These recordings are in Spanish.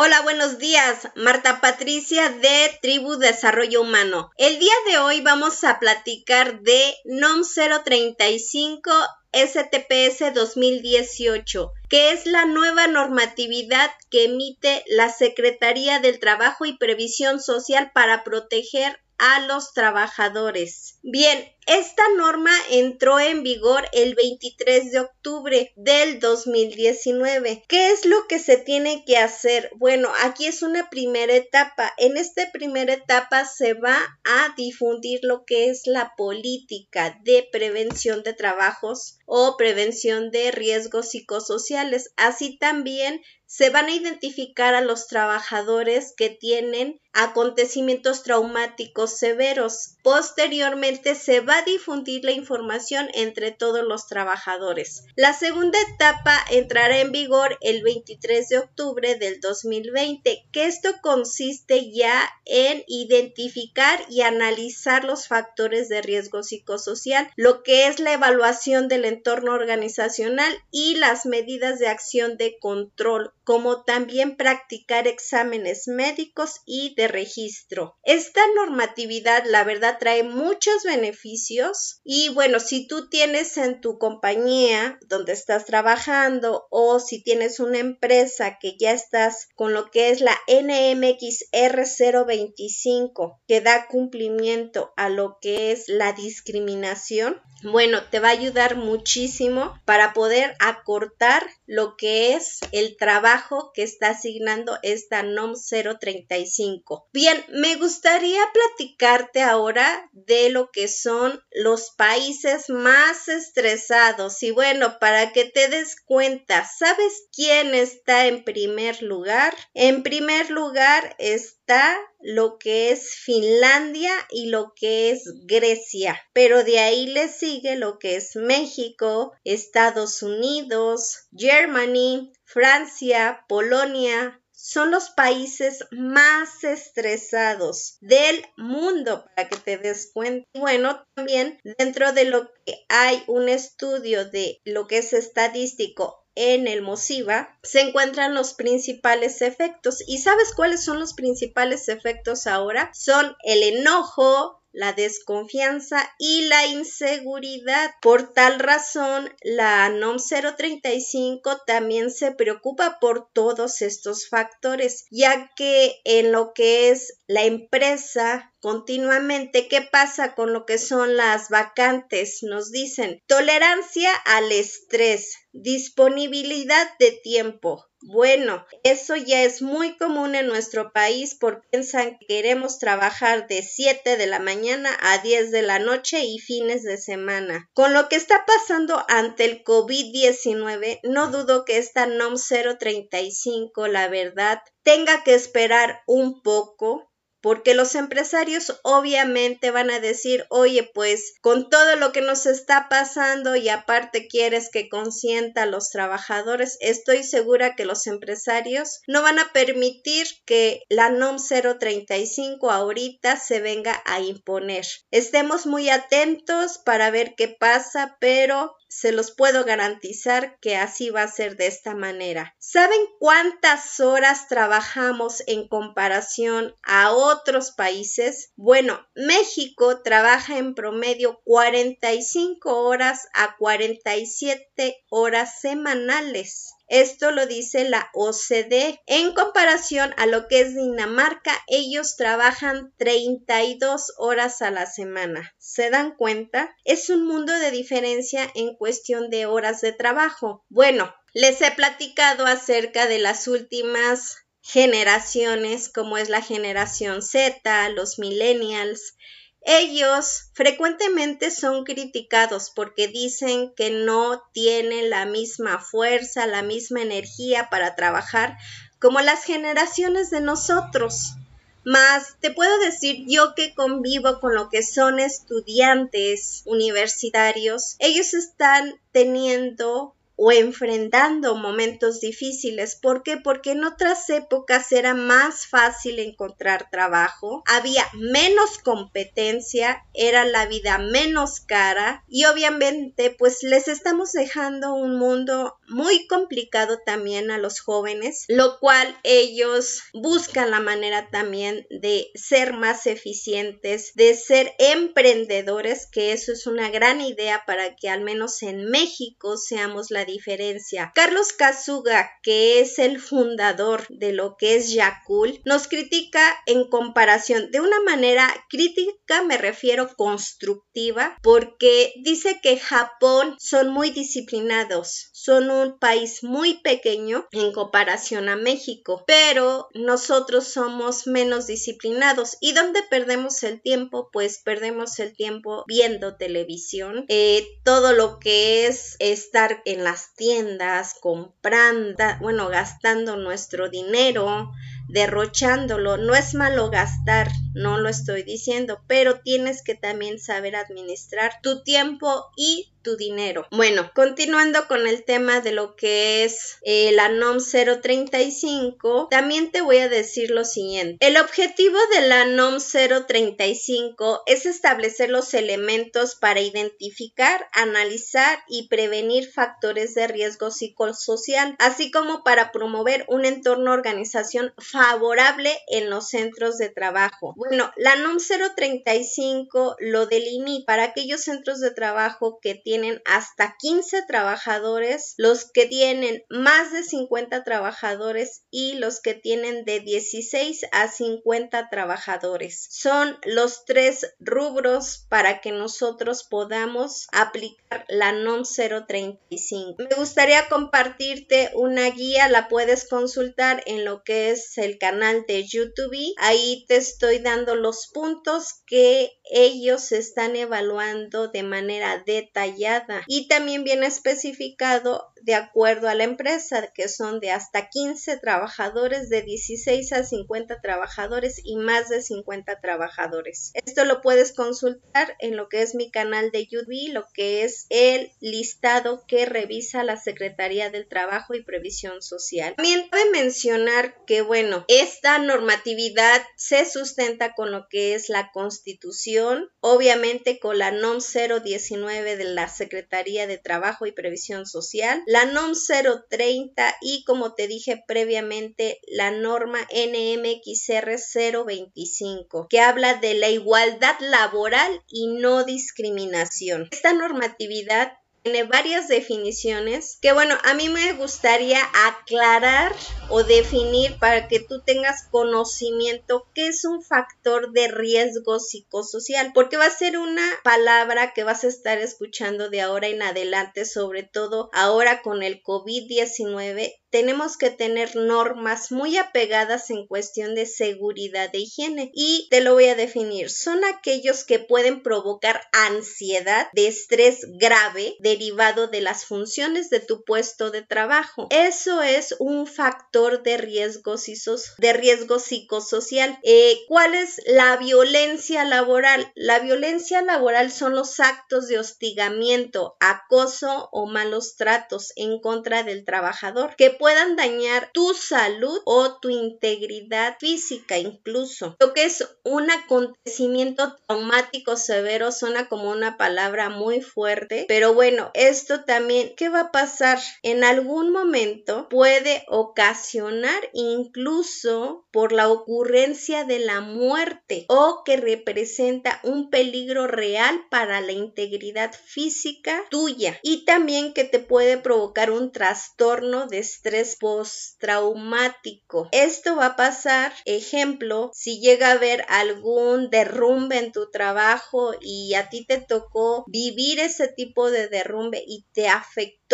Hola, buenos días. Marta Patricia de Tribu Desarrollo Humano. El día de hoy vamos a platicar de NOM 035 STPS 2018, que es la nueva normatividad que emite la Secretaría del Trabajo y Previsión Social para proteger a los trabajadores. Bien, esta norma entró en vigor el 23 de octubre del 2019. ¿Qué es lo que se tiene que hacer? Bueno, aquí es una primera etapa. En esta primera etapa se va a difundir lo que es la política de prevención de trabajos o prevención de riesgos psicosociales. Así también se van a identificar a los trabajadores que tienen acontecimientos traumáticos severos. Posteriormente se va difundir la información entre todos los trabajadores. La segunda etapa entrará en vigor el 23 de octubre del 2020, que esto consiste ya en identificar y analizar los factores de riesgo psicosocial, lo que es la evaluación del entorno organizacional y las medidas de acción de control como también practicar exámenes médicos y de registro. Esta normatividad, la verdad, trae muchos beneficios y bueno, si tú tienes en tu compañía donde estás trabajando o si tienes una empresa que ya estás con lo que es la NMXR 025 que da cumplimiento a lo que es la discriminación, bueno, te va a ayudar muchísimo para poder acortar lo que es el trabajo que está asignando esta NOM 035. Bien, me gustaría platicarte ahora de lo que son los países más estresados. Y bueno, para que te des cuenta, ¿sabes quién está en primer lugar? En primer lugar está lo que es Finlandia y lo que es Grecia. Pero de ahí le sigue lo que es México, Estados Unidos, Germany, Francia, Polonia, son los países más estresados del mundo, para que te des cuenta. Bueno, también dentro de lo que hay un estudio de lo que es estadístico en el MOSIVA se encuentran los principales efectos. ¿Y sabes cuáles son los principales efectos ahora? Son el enojo, la desconfianza y la inseguridad. Por tal razón, la NOM 035 también se preocupa por todos estos factores, ya que en lo que es la empresa continuamente qué pasa con lo que son las vacantes. Nos dicen tolerancia al estrés, disponibilidad de tiempo. Bueno, eso ya es muy común en nuestro país porque piensan que queremos trabajar de 7 de la mañana a 10 de la noche y fines de semana. Con lo que está pasando ante el COVID-19, no dudo que esta NOM 035, la verdad, tenga que esperar un poco porque los empresarios obviamente van a decir, oye, pues con todo lo que nos está pasando y aparte quieres que consienta a los trabajadores, estoy segura que los empresarios no van a permitir que la NOM 035 ahorita se venga a imponer. Estemos muy atentos para ver qué pasa, pero se los puedo garantizar que así va a ser de esta manera. ¿Saben cuántas horas trabajamos en comparación a otros países? Bueno, México trabaja en promedio 45 horas a 47 horas semanales. Esto lo dice la OCDE. En comparación a lo que es Dinamarca, ellos trabajan 32 horas a la semana. ¿Se dan cuenta? Es un mundo de diferencia en cuestión de horas de trabajo. Bueno, les he platicado acerca de las últimas generaciones, como es la generación Z, los millennials, ellos frecuentemente son criticados porque dicen que no tienen la misma fuerza, la misma energía para trabajar como las generaciones de nosotros. Mas te puedo decir yo que convivo con lo que son estudiantes universitarios, ellos están teniendo o enfrentando momentos difíciles. ¿Por qué? Porque en otras épocas era más fácil encontrar trabajo, había menos competencia, era la vida menos cara y obviamente pues les estamos dejando un mundo muy complicado también a los jóvenes, lo cual ellos buscan la manera también de ser más eficientes, de ser emprendedores, que eso es una gran idea para que al menos en México seamos la diferencia. Carlos Kazuga, que es el fundador de lo que es Yakul, nos critica en comparación de una manera crítica, me refiero constructiva, porque dice que Japón son muy disciplinados, son un país muy pequeño en comparación a México, pero nosotros somos menos disciplinados. ¿Y dónde perdemos el tiempo? Pues perdemos el tiempo viendo televisión, eh, todo lo que es estar en tiendas, comprando, bueno, gastando nuestro dinero, derrochándolo. No es malo gastar, no lo estoy diciendo, pero tienes que también saber administrar tu tiempo y tu dinero. Bueno, continuando con el tema de lo que es eh, la NOM 035, también te voy a decir lo siguiente. El objetivo de la NOM 035 es establecer los elementos para identificar, analizar y prevenir factores de riesgo psicosocial, así como para promover un entorno organización favorable en los centros de trabajo. Bueno, la NOM 035 lo delimita para aquellos centros de trabajo que tienen hasta 15 trabajadores, los que tienen más de 50 trabajadores y los que tienen de 16 a 50 trabajadores. Son los tres rubros para que nosotros podamos aplicar la NOM 035. Me gustaría compartirte una guía, la puedes consultar en lo que es el canal de YouTube. Ahí te estoy dando los puntos que ellos están evaluando de manera detallada y también viene especificado de acuerdo a la empresa que son de hasta 15 trabajadores, de 16 a 50 trabajadores y más de 50 trabajadores. Esto lo puedes consultar en lo que es mi canal de YouTube, lo que es el listado que revisa la Secretaría del Trabajo y Previsión Social. También cabe mencionar que, bueno, esta normatividad se sustenta con lo que es la Constitución, obviamente con la NOM 019 de la Secretaría de Trabajo y Previsión Social, la NOM 030 y como te dije previamente la norma NMXR 025 que habla de la igualdad laboral y no discriminación. Esta normatividad tiene varias definiciones que bueno, a mí me gustaría aclarar o definir para que tú tengas conocimiento qué es un factor de riesgo psicosocial, porque va a ser una palabra que vas a estar escuchando de ahora en adelante, sobre todo ahora con el COVID-19 tenemos que tener normas muy apegadas en cuestión de seguridad de higiene y te lo voy a definir. Son aquellos que pueden provocar ansiedad de estrés grave derivado de las funciones de tu puesto de trabajo. Eso es un factor de riesgo, de psicosocial. Eh, ¿Cuál es la violencia laboral? La violencia laboral son los actos de hostigamiento, acoso o malos tratos en contra del trabajador que puedan dañar tu salud o tu integridad física incluso. Lo que es un acontecimiento traumático severo suena como una palabra muy fuerte, pero bueno, esto también, ¿qué va a pasar? En algún momento puede ocasionar incluso por la ocurrencia de la muerte o que representa un peligro real para la integridad física tuya y también que te puede provocar un trastorno de estrés postraumático. Esto va a pasar, ejemplo, si llega a haber algún derrumbe en tu trabajo y a ti te tocó vivir ese tipo de derrumbe y te afectó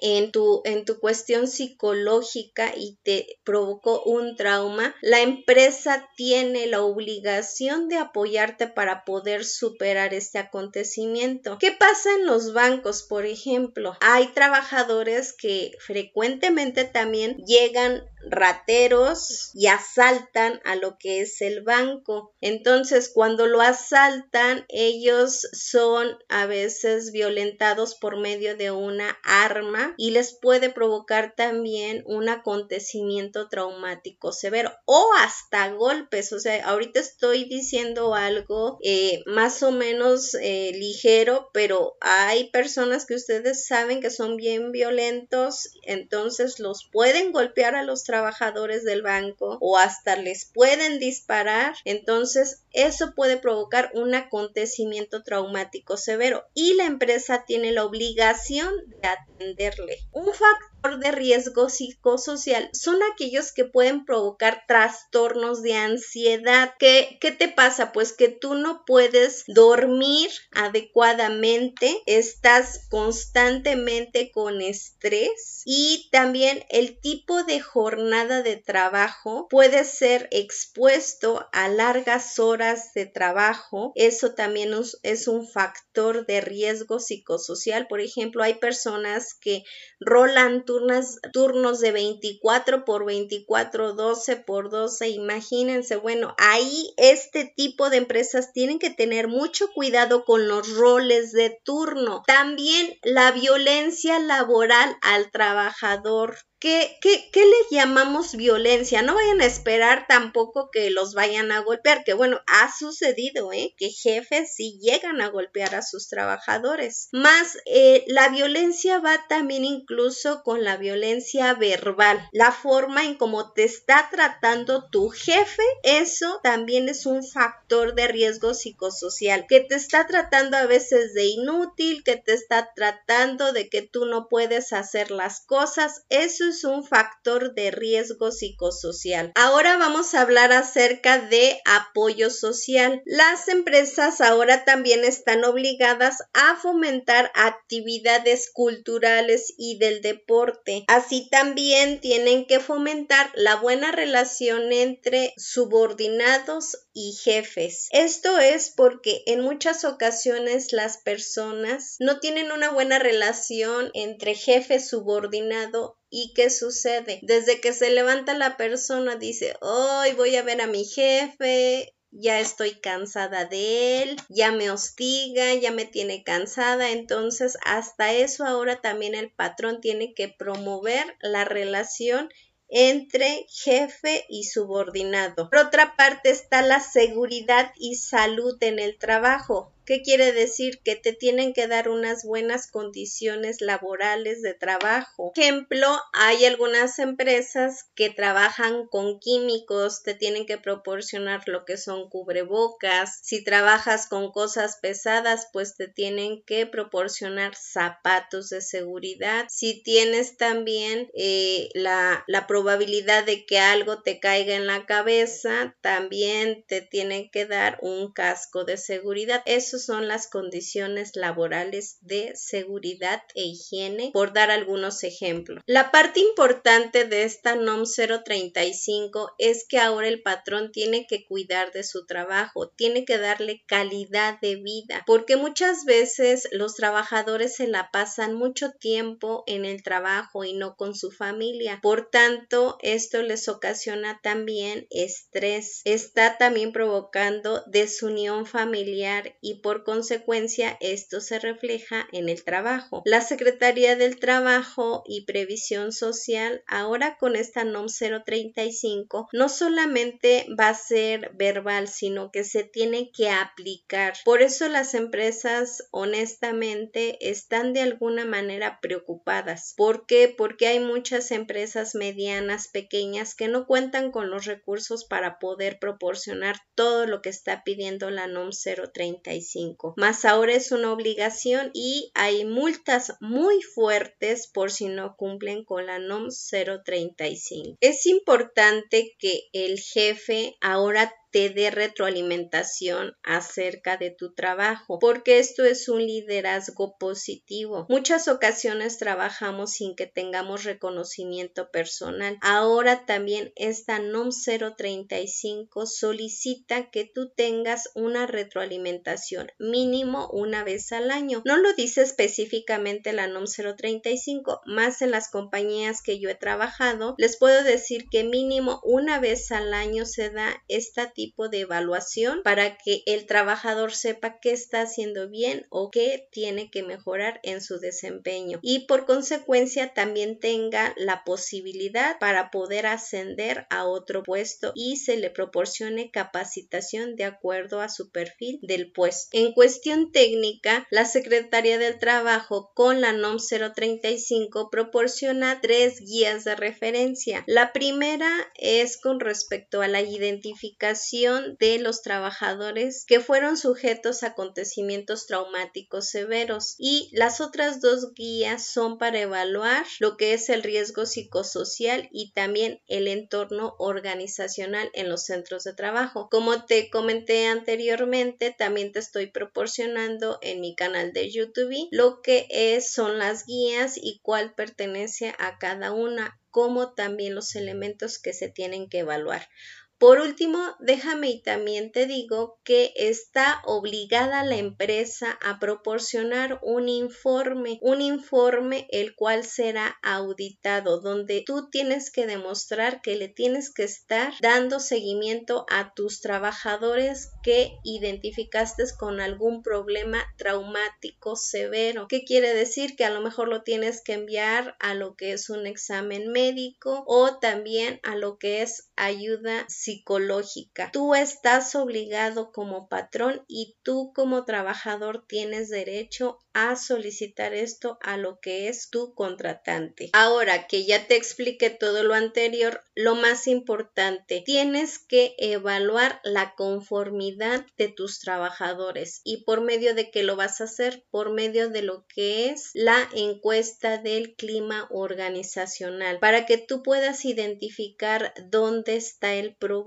en tu, en tu cuestión psicológica y te provocó un trauma, la empresa tiene la obligación de apoyarte para poder superar este acontecimiento. ¿Qué pasa en los bancos, por ejemplo? Hay trabajadores que frecuentemente también llegan rateros y asaltan a lo que es el banco. Entonces, cuando lo asaltan, ellos son a veces violentados por medio de una arma y les puede provocar también un acontecimiento traumático severo o hasta golpes. O sea, ahorita estoy diciendo algo eh, más o menos eh, ligero, pero hay personas que ustedes saben que son bien violentos, entonces los pueden golpear a los trabajadores del banco o hasta les pueden disparar. Entonces, eso puede provocar un acontecimiento traumático severo y la empresa tiene la obligación de atenderle. Un factor de riesgo psicosocial son aquellos que pueden provocar trastornos de ansiedad. ¿Qué, ¿Qué te pasa? Pues que tú no puedes dormir adecuadamente, estás constantemente con estrés y también el tipo de jornada de trabajo puede ser expuesto a largas horas de trabajo. Eso también es un factor de riesgo psicosocial. Por ejemplo, hay personas que rolan turnos de 24 por 24, 12 por 12. Imagínense, bueno, ahí este tipo de empresas tienen que tener mucho cuidado con los roles de turno. También la violencia laboral al trabajador ¿Qué, qué, qué le llamamos violencia? No vayan a esperar tampoco que los vayan a golpear, que bueno, ha sucedido, ¿eh? Que jefes sí llegan a golpear a sus trabajadores. Más, eh, la violencia va también incluso con la violencia verbal. La forma en cómo te está tratando tu jefe, eso también es un factor de riesgo psicosocial. Que te está tratando a veces de inútil, que te está tratando de que tú no puedes hacer las cosas, eso es un factor de riesgo psicosocial. Ahora vamos a hablar acerca de apoyo social. Las empresas ahora también están obligadas a fomentar actividades culturales y del deporte. Así también tienen que fomentar la buena relación entre subordinados y jefes. Esto es porque en muchas ocasiones las personas no tienen una buena relación entre jefe subordinado ¿Y qué sucede? Desde que se levanta la persona dice, hoy voy a ver a mi jefe, ya estoy cansada de él, ya me hostiga, ya me tiene cansada, entonces hasta eso ahora también el patrón tiene que promover la relación entre jefe y subordinado. Por otra parte está la seguridad y salud en el trabajo. ¿Qué quiere decir? Que te tienen que dar unas buenas condiciones laborales de trabajo. Ejemplo, hay algunas empresas que trabajan con químicos, te tienen que proporcionar lo que son cubrebocas. Si trabajas con cosas pesadas, pues te tienen que proporcionar zapatos de seguridad. Si tienes también eh, la, la probabilidad de que algo te caiga en la cabeza, también te tienen que dar un casco de seguridad. Eso son las condiciones laborales de seguridad e higiene, por dar algunos ejemplos. La parte importante de esta NOM 035 es que ahora el patrón tiene que cuidar de su trabajo, tiene que darle calidad de vida, porque muchas veces los trabajadores se la pasan mucho tiempo en el trabajo y no con su familia. Por tanto, esto les ocasiona también estrés. Está también provocando desunión familiar y por consecuencia esto se refleja en el trabajo. La Secretaría del Trabajo y Previsión Social ahora con esta NOM 035 no solamente va a ser verbal sino que se tiene que aplicar. Por eso las empresas honestamente están de alguna manera preocupadas. ¿Por qué? Porque hay muchas empresas medianas, pequeñas que no cuentan con los recursos para poder proporcionar todo lo que está pidiendo la NOM 035 más ahora es una obligación y hay multas muy fuertes por si no cumplen con la NOM 035. Es importante que el jefe ahora te dé retroalimentación acerca de tu trabajo, porque esto es un liderazgo positivo. Muchas ocasiones trabajamos sin que tengamos reconocimiento personal. Ahora también esta NOM 035 solicita que tú tengas una retroalimentación mínimo una vez al año. No lo dice específicamente la NOM 035, más en las compañías que yo he trabajado, les puedo decir que mínimo una vez al año se da este tipo de evaluación para que el trabajador sepa qué está haciendo bien o qué tiene que mejorar en su desempeño y por consecuencia también tenga la posibilidad para poder ascender a otro puesto y se le proporcione capacitación de acuerdo a su perfil del puesto. En cuestión técnica, la Secretaría del Trabajo con la NOM 035 proporciona tres guías de referencia. La primera es con respecto a la identificación de los trabajadores que fueron sujetos a acontecimientos traumáticos severos y las otras dos guías son para evaluar lo que es el riesgo psicosocial y también el entorno organizacional en los centros de trabajo. Como te comenté anteriormente, también te estoy proporcionando en mi canal de YouTube lo que es, son las guías y cuál pertenece a cada una como también los elementos que se tienen que evaluar. Por último, déjame y también te digo que está obligada la empresa a proporcionar un informe, un informe el cual será auditado, donde tú tienes que demostrar que le tienes que estar dando seguimiento a tus trabajadores que identificaste con algún problema traumático severo. ¿Qué quiere decir? Que a lo mejor lo tienes que enviar a lo que es un examen médico o también a lo que es ayuda psicológica psicológica. Tú estás obligado como patrón y tú como trabajador tienes derecho a solicitar esto a lo que es tu contratante. Ahora que ya te expliqué todo lo anterior, lo más importante, tienes que evaluar la conformidad de tus trabajadores y por medio de qué lo vas a hacer, por medio de lo que es la encuesta del clima organizacional, para que tú puedas identificar dónde está el problema.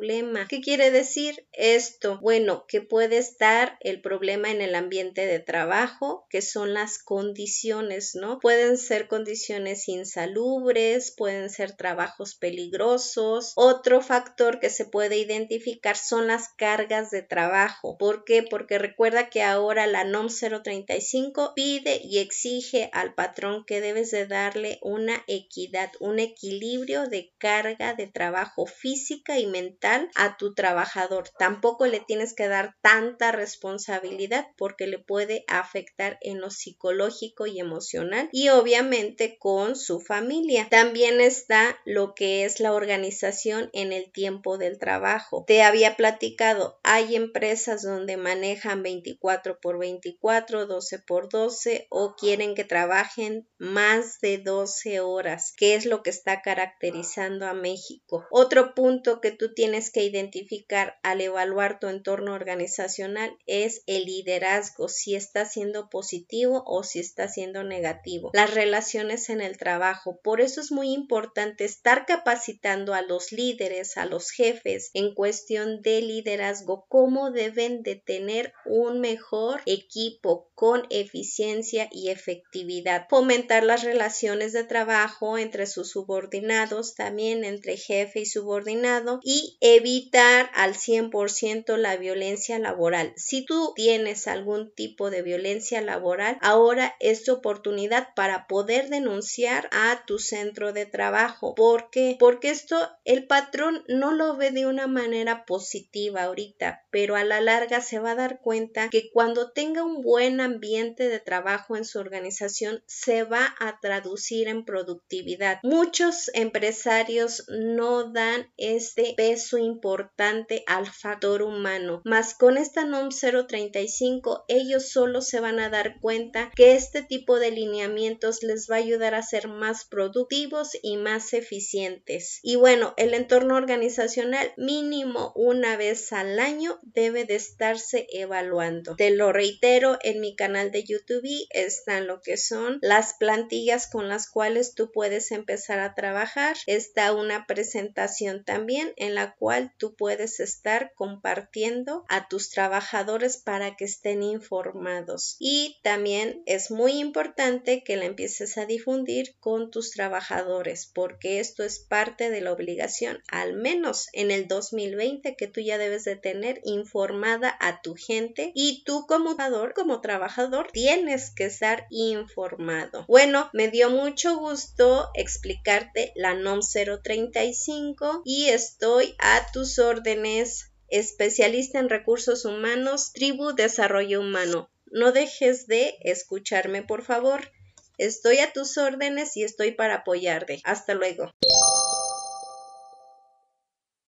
¿Qué quiere decir esto? Bueno, que puede estar el problema en el ambiente de trabajo, que son las condiciones, ¿no? Pueden ser condiciones insalubres, pueden ser trabajos peligrosos. Otro factor que se puede identificar son las cargas de trabajo. ¿Por qué? Porque recuerda que ahora la NOM 035 pide y exige al patrón que debes de darle una equidad, un equilibrio de carga de trabajo física y mental a tu trabajador. Tampoco le tienes que dar tanta responsabilidad porque le puede afectar en psicológico y emocional y obviamente con su familia. También está lo que es la organización en el tiempo del trabajo. Te había platicado, hay empresas donde manejan 24 por 24, 12 por 12 o quieren que trabajen más de 12 horas, que es lo que está caracterizando a México. Otro punto que tú tienes que identificar al evaluar tu entorno organizacional es el liderazgo, si está siendo positivo o si está siendo negativo. Las relaciones en el trabajo. Por eso es muy importante estar capacitando a los líderes, a los jefes en cuestión de liderazgo, cómo deben de tener un mejor equipo con eficiencia y efectividad. Fomentar las relaciones de trabajo entre sus subordinados, también entre jefe y subordinado y evitar al 100% la violencia laboral. Si tú tienes algún tipo de violencia laboral, ahora es tu oportunidad para poder denunciar a tu centro de trabajo. ¿Por qué? Porque esto el patrón no lo ve de una manera positiva ahorita, pero a la larga se va a dar cuenta que cuando tenga un buen ambiente de trabajo en su organización se va a traducir en productividad. Muchos empresarios no dan este peso importante al factor humano, más con esta NOM 035 ellos solo se van a dar cuenta que este tipo de lineamientos les va a ayudar a ser más productivos y más eficientes. Y bueno, el entorno organizacional mínimo una vez al año debe de estarse evaluando. Te lo reitero, en mi canal de YouTube están lo que son las plantillas con las cuales tú puedes empezar a trabajar. Está una presentación también en la cual tú puedes estar compartiendo a tus trabajadores para que estén informados. Y también es muy importante que la empieces a difundir con tus trabajadores porque esto es parte de la obligación, al menos en el 2020 que tú ya debes de tener informada a tu gente y tú como como trabajador tienes que estar informado. Bueno, me dio mucho gusto explicarte la NOM 035 y estoy a tus órdenes especialista en recursos humanos, tribu desarrollo humano. No dejes de escucharme, por favor. Estoy a tus órdenes y estoy para apoyarte. Hasta luego.